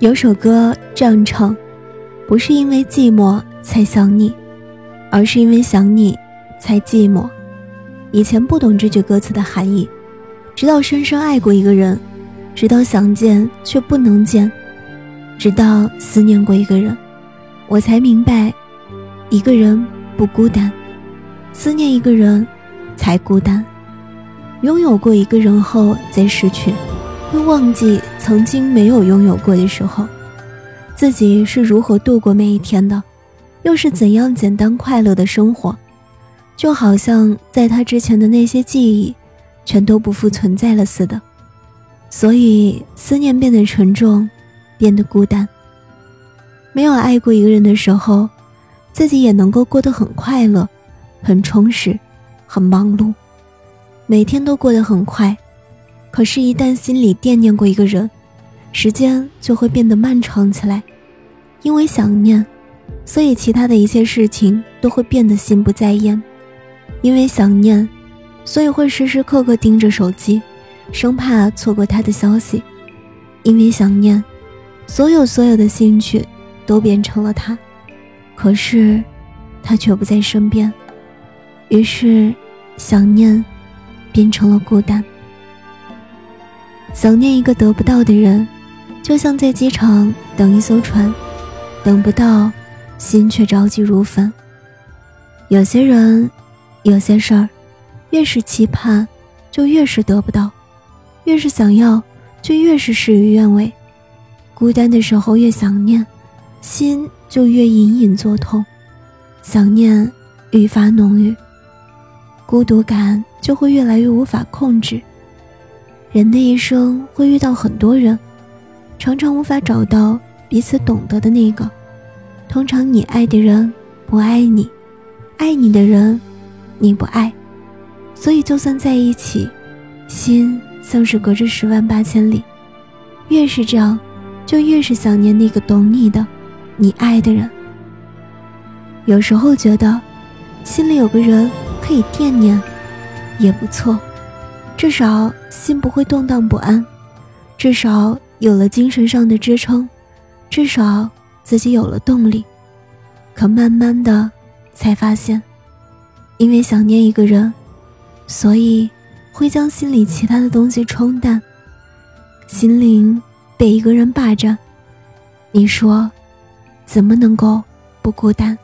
有首歌这样唱：“不是因为寂寞才想你，而是因为想你才寂寞。”以前不懂这句歌词的含义，直到深深爱过一个人，直到想见却不能见，直到思念过一个人，我才明白，一个人不孤单，思念一个人才孤单。拥有过一个人后再失去。会忘记曾经没有拥有过的时候，自己是如何度过每一天的，又是怎样简单快乐的生活，就好像在他之前的那些记忆，全都不复存在了似的。所以思念变得沉重，变得孤单。没有爱过一个人的时候，自己也能够过得很快乐，很充实，很忙碌，每天都过得很快。可是，一旦心里惦念过一个人，时间就会变得漫长起来。因为想念，所以其他的一切事情都会变得心不在焉。因为想念，所以会时时刻刻盯着手机，生怕错过他的消息。因为想念，所有所有的兴趣都变成了他，可是他却不在身边。于是，想念变成了孤单。想念一个得不到的人，就像在机场等一艘船，等不到，心却着急如焚。有些人，有些事儿，越是期盼，就越是得不到；越是想要，就越是事与愿违。孤单的时候越想念，心就越隐隐作痛，想念愈发浓郁，孤独感就会越来越无法控制。人的一生会遇到很多人，常常无法找到彼此懂得的那个。通常你爱的人不爱你，爱你的人你不爱，所以就算在一起，心像是隔着十万八千里。越是这样，就越是想念那个懂你的、你爱的人。有时候觉得，心里有个人可以惦念，也不错。至少心不会动荡不安，至少有了精神上的支撑，至少自己有了动力。可慢慢的，才发现，因为想念一个人，所以会将心里其他的东西冲淡，心灵被一个人霸占。你说，怎么能够不孤单？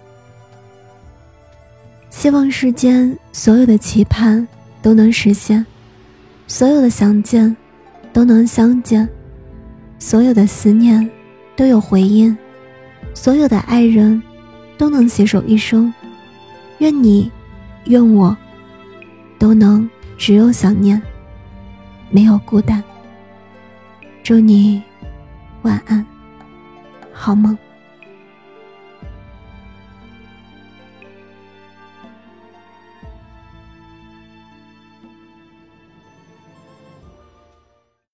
希望世间所有的期盼都能实现。所有的相见，都能相见；所有的思念，都有回音；所有的爱人，都能携手一生。愿你，愿我，都能只有想念，没有孤单。祝你晚安，好梦。